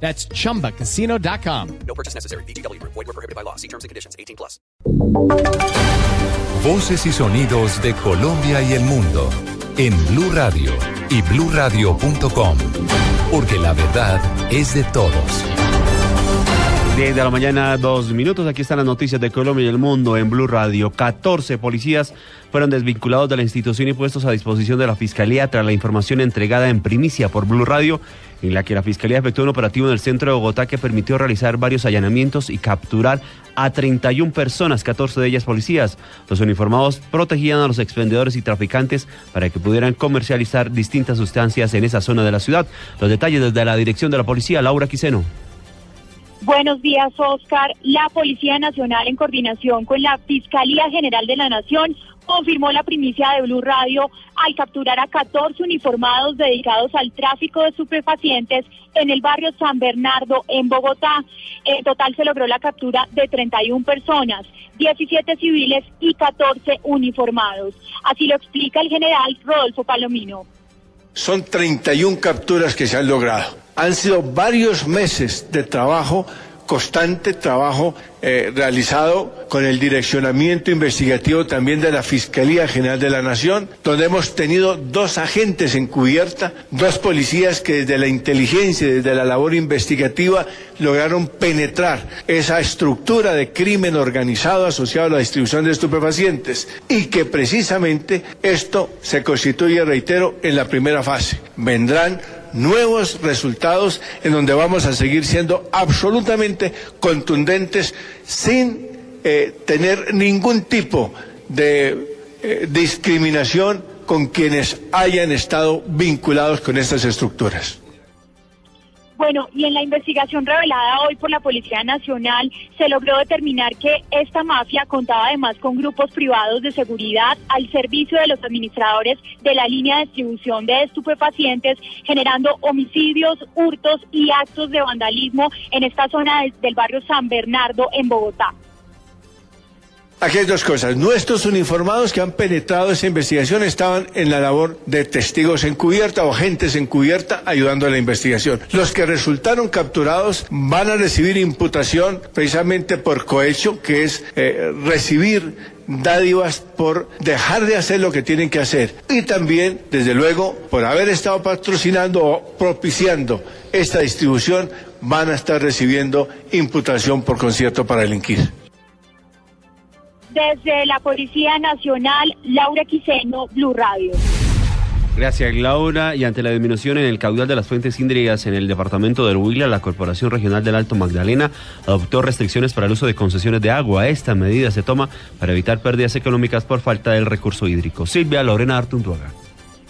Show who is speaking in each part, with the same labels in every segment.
Speaker 1: That's chumbacasino.com.
Speaker 2: No purchase necessary. BGW. Void were prohibited by law. See terms and conditions. 18 plus.
Speaker 3: Voces y sonidos de Colombia y el mundo en Blue Radio y bluradio.com. Porque la verdad es de todos.
Speaker 4: 10 de la mañana, dos minutos. Aquí están las noticias de Colombia y el mundo en Blue Radio. 14 policías fueron desvinculados de la institución y puestos a disposición de la Fiscalía tras la información entregada en primicia por Blue Radio, en la que la Fiscalía efectuó un operativo en el centro de Bogotá que permitió realizar varios allanamientos y capturar a 31 personas, 14 de ellas policías. Los uniformados protegían a los expendedores y traficantes para que pudieran comercializar distintas sustancias en esa zona de la ciudad. Los detalles desde la dirección de la policía, Laura Quiseno.
Speaker 5: Buenos días, Oscar. La Policía Nacional, en coordinación con la Fiscalía General de la Nación, confirmó la primicia de Blue Radio al capturar a 14 uniformados dedicados al tráfico de estupefacientes en el barrio San Bernardo, en Bogotá. En total se logró la captura de 31 personas, 17 civiles y 14 uniformados. Así lo explica el general Rodolfo Palomino.
Speaker 6: Son 31 capturas que se han logrado. Han sido varios meses de trabajo constante trabajo eh, realizado con el direccionamiento investigativo también de la Fiscalía General de la Nación, donde hemos tenido dos agentes encubierta, dos policías que desde la inteligencia, desde la labor investigativa, lograron penetrar esa estructura de crimen organizado asociado a la distribución de estupefacientes y que precisamente esto se constituye, reitero, en la primera fase. Vendrán nuevos resultados en donde vamos a seguir siendo absolutamente contundentes sin eh, tener ningún tipo de eh, discriminación con quienes hayan estado vinculados con estas estructuras.
Speaker 5: Bueno, y en la investigación revelada hoy por la Policía Nacional se logró determinar que esta mafia contaba además con grupos privados de seguridad al servicio de los administradores de la línea de distribución de estupefacientes, generando homicidios, hurtos y actos de vandalismo en esta zona del barrio San Bernardo en Bogotá.
Speaker 6: Aquí hay dos cosas. Nuestros uniformados que han penetrado esa investigación estaban en la labor de testigos encubierta o agentes encubierta ayudando a la investigación. Los que resultaron capturados van a recibir imputación precisamente por cohecho, que es eh, recibir dádivas por dejar de hacer lo que tienen que hacer y también, desde luego, por haber estado patrocinando o propiciando esta distribución, van a estar recibiendo imputación por concierto para delinquir.
Speaker 5: Desde la Policía Nacional, Laura Quiseno, Blue Radio.
Speaker 4: Gracias, Laura. Y ante la disminución en el caudal de las fuentes hídricas en el departamento del Huila, la Corporación Regional del Alto Magdalena adoptó restricciones para el uso de concesiones de agua. Esta medida se toma para evitar pérdidas económicas por falta del recurso hídrico. Silvia Lorena Artunduaga.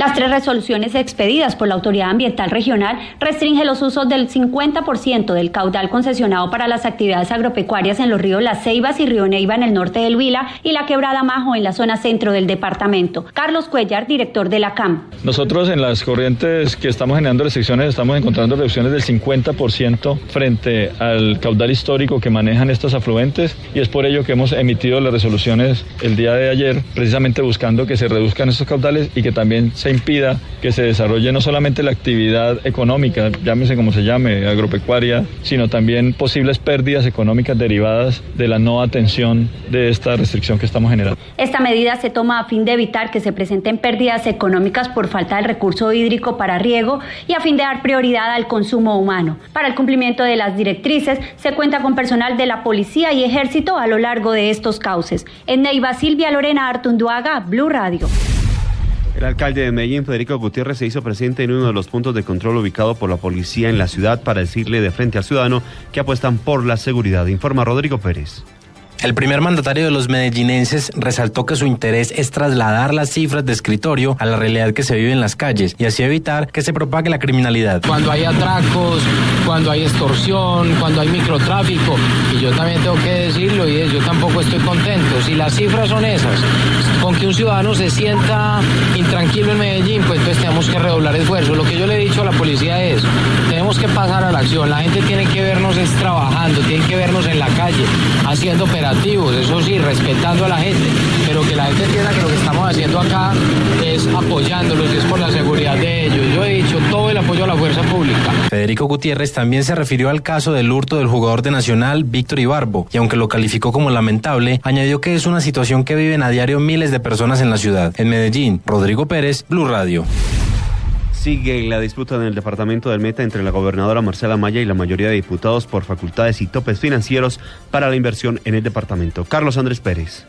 Speaker 7: Las tres resoluciones expedidas por la Autoridad Ambiental Regional restringen los usos del 50% del caudal concesionado para las actividades agropecuarias en los ríos Las Ceibas y Río Neiva en el norte del Huila y la Quebrada Majo en la zona centro del departamento. Carlos Cuellar, director de la CAM.
Speaker 8: Nosotros en las corrientes que estamos generando restricciones estamos encontrando reducciones del 50% frente al caudal histórico que manejan estos afluentes y es por ello que hemos emitido las resoluciones el día de ayer precisamente buscando que se reduzcan estos caudales y que también se impida que se desarrolle no solamente la actividad económica, llámese como se llame, agropecuaria, sino también posibles pérdidas económicas derivadas de la no atención de esta restricción que estamos generando.
Speaker 7: Esta medida se toma a fin de evitar que se presenten pérdidas económicas por falta del recurso hídrico para riego y a fin de dar prioridad al consumo humano. Para el cumplimiento de las directrices se cuenta con personal de la policía y ejército a lo largo de estos cauces. En Neiva, Silvia Lorena Artunduaga, Blue Radio.
Speaker 4: El alcalde de Medellín, Federico Gutiérrez, se hizo presente en uno de los puntos de control ubicado por la policía en la ciudad para decirle de frente al ciudadano que apuestan por la seguridad. Informa Rodrigo Pérez.
Speaker 9: El primer mandatario de los medellinenses resaltó que su interés es trasladar las cifras de escritorio a la realidad que se vive en las calles y así evitar que se propague la criminalidad.
Speaker 10: Cuando hay atracos, cuando hay extorsión, cuando hay microtráfico. Y yo también tengo que decirlo y es, yo tampoco estoy contento. Si las cifras son esas, con que un ciudadano se sienta intranquilo en Medellín, pues entonces tenemos que redoblar esfuerzos. Lo que yo le he dicho a la policía es, tenemos que pasar a la acción. La gente tiene que vernos es trabajando, tiene que vernos en la calle, haciendo operativos, eso sí, respetando a la gente, pero que la gente entienda que lo que estamos haciendo acá es apoyándolos, es por la seguridad de ellos. Yo he dicho todo el apoyo a la fuerza pública.
Speaker 9: Federico Gutiérrez también se refirió al caso del hurto del jugador de Nacional, Víctor Ibarbo, y aunque lo calificó como lamentable, añadió que es una situación que viven a diario miles de personas en la ciudad. En Medellín, Rodrigo Pérez, Blue Radio.
Speaker 4: Sigue la disputa en el departamento del Meta entre la gobernadora Marcela Maya y la mayoría de diputados por facultades y topes financieros para la inversión en el departamento. Carlos Andrés Pérez.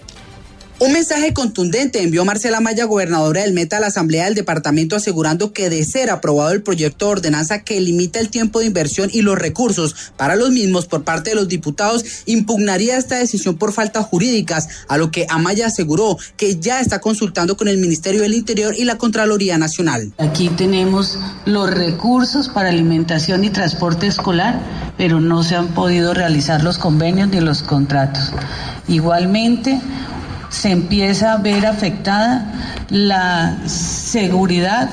Speaker 11: Un mensaje contundente envió Marcela Maya, gobernadora del Meta, a la Asamblea del Departamento, asegurando que de ser aprobado el proyecto de ordenanza que limita el tiempo de inversión y los recursos para los mismos por parte de los diputados, impugnaría esta decisión por faltas jurídicas, a lo que Amaya aseguró que ya está consultando con el Ministerio del Interior y la Contraloría Nacional.
Speaker 12: Aquí tenemos los recursos para alimentación y transporte escolar, pero no se han podido realizar los convenios ni los contratos. Igualmente, se empieza a ver afectada la seguridad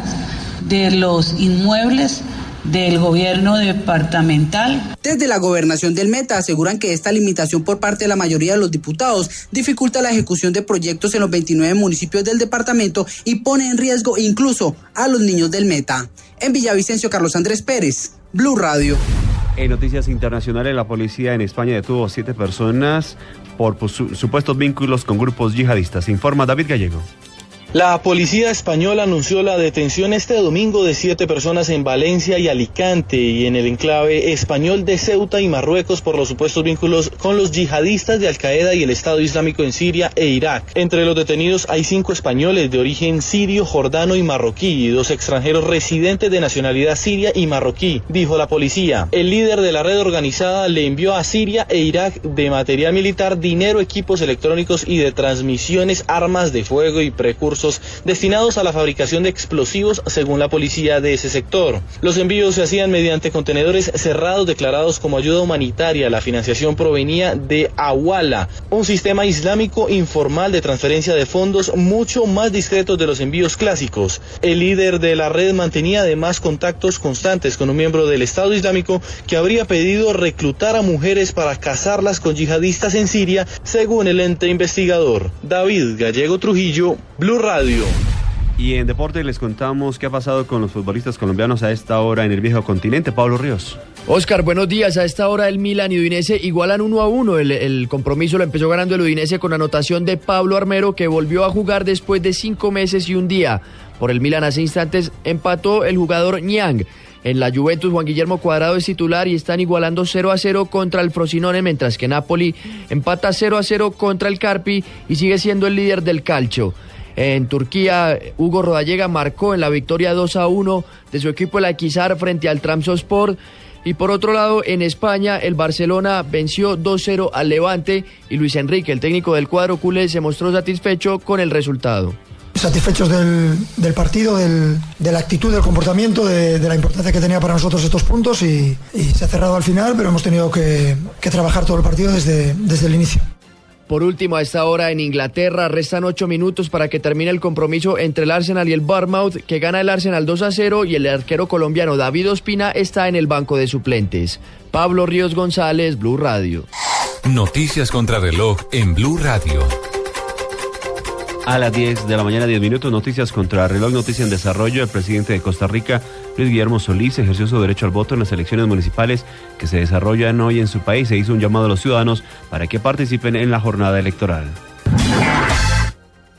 Speaker 12: de los inmuebles del gobierno departamental.
Speaker 11: Desde la gobernación del Meta aseguran que esta limitación por parte de la mayoría de los diputados dificulta la ejecución de proyectos en los 29 municipios del departamento y pone en riesgo incluso a los niños del Meta. En Villavicencio, Carlos Andrés Pérez, Blue Radio.
Speaker 4: En noticias internacionales, la policía en España detuvo a siete personas por supuestos vínculos con grupos yihadistas. Informa David Gallego.
Speaker 13: La policía española anunció la detención este domingo de siete personas en Valencia y Alicante y en el enclave español de Ceuta y Marruecos por los supuestos vínculos con los yihadistas de Al Qaeda y el Estado Islámico en Siria e Irak. Entre los detenidos hay cinco españoles de origen sirio, jordano y marroquí y dos extranjeros residentes de nacionalidad siria y marroquí, dijo la policía. El líder de la red organizada le envió a Siria e Irak de material militar, dinero, equipos electrónicos y de transmisiones, armas de fuego y destinados a la fabricación de explosivos según la policía de ese sector. Los envíos se hacían mediante contenedores cerrados declarados como ayuda humanitaria. La financiación provenía de Awala, un sistema islámico informal de transferencia de fondos mucho más discreto de los envíos clásicos. El líder de la red mantenía además contactos constantes con un miembro del Estado Islámico que habría pedido reclutar a mujeres para casarlas con yihadistas en Siria, según el ente investigador. David Gallego Trujillo, Blue Radio.
Speaker 4: Y en deporte les contamos qué ha pasado con los futbolistas colombianos a esta hora en el viejo continente. Pablo Ríos.
Speaker 14: Oscar, buenos días. A esta hora el Milan y Udinese igualan uno a uno. El, el, compromiso lo empezó ganando el Udinese con anotación de Pablo Armero, que volvió a jugar después de cinco meses y un día. Por el Milan hace instantes empató el jugador Niang. En la Juventus, Juan Guillermo Cuadrado es titular y están igualando 0 a 0 contra el Frosinone, mientras que Napoli empata 0 a 0 contra el Carpi y sigue siendo el líder del calcio. En Turquía, Hugo Rodallega marcó en la victoria 2 a 1 de su equipo el Aquisar frente al Sport. Y por otro lado, en España, el Barcelona venció 2-0 al Levante y Luis Enrique, el técnico del cuadro culé, se mostró satisfecho con el resultado.
Speaker 15: Satisfechos del, partido, de la actitud, del comportamiento, de, la importancia que tenía para nosotros estos puntos y, se ha cerrado al final, pero hemos tenido que, trabajar todo el partido desde, desde el inicio.
Speaker 14: Por último, a esta hora en Inglaterra restan ocho minutos para que termine el compromiso entre el Arsenal y el Bournemouth, que gana el Arsenal 2 a 0 y el arquero colombiano David Ospina está en el banco de suplentes. Pablo Ríos González, Blue Radio.
Speaker 3: Noticias contra reloj en Blue Radio.
Speaker 4: A las 10 de la mañana, 10 minutos, noticias contra reloj, noticia en desarrollo. El presidente de Costa Rica, Luis Guillermo Solís, ejerció su derecho al voto en las elecciones municipales que se desarrollan hoy en su país. Se hizo un llamado a los ciudadanos para que participen en la jornada electoral.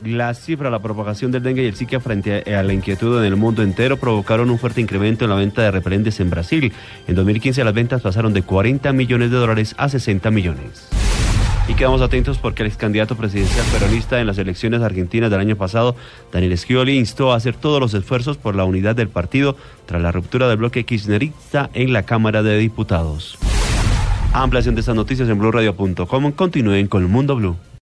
Speaker 4: La cifra, la propagación del dengue y el zika frente a la inquietud en el mundo entero provocaron un fuerte incremento en la venta de repelentes en Brasil. En 2015 las ventas pasaron de 40 millones de dólares a 60 millones. Y quedamos atentos porque el ex candidato presidencial peronista en las elecciones argentinas del año pasado, Daniel Scioli, instó a hacer todos los esfuerzos por la unidad del partido tras la ruptura del bloque kirchnerista en la Cámara de Diputados. Ampliación de estas noticias en blueradio.com. Continúen con el Mundo Blue.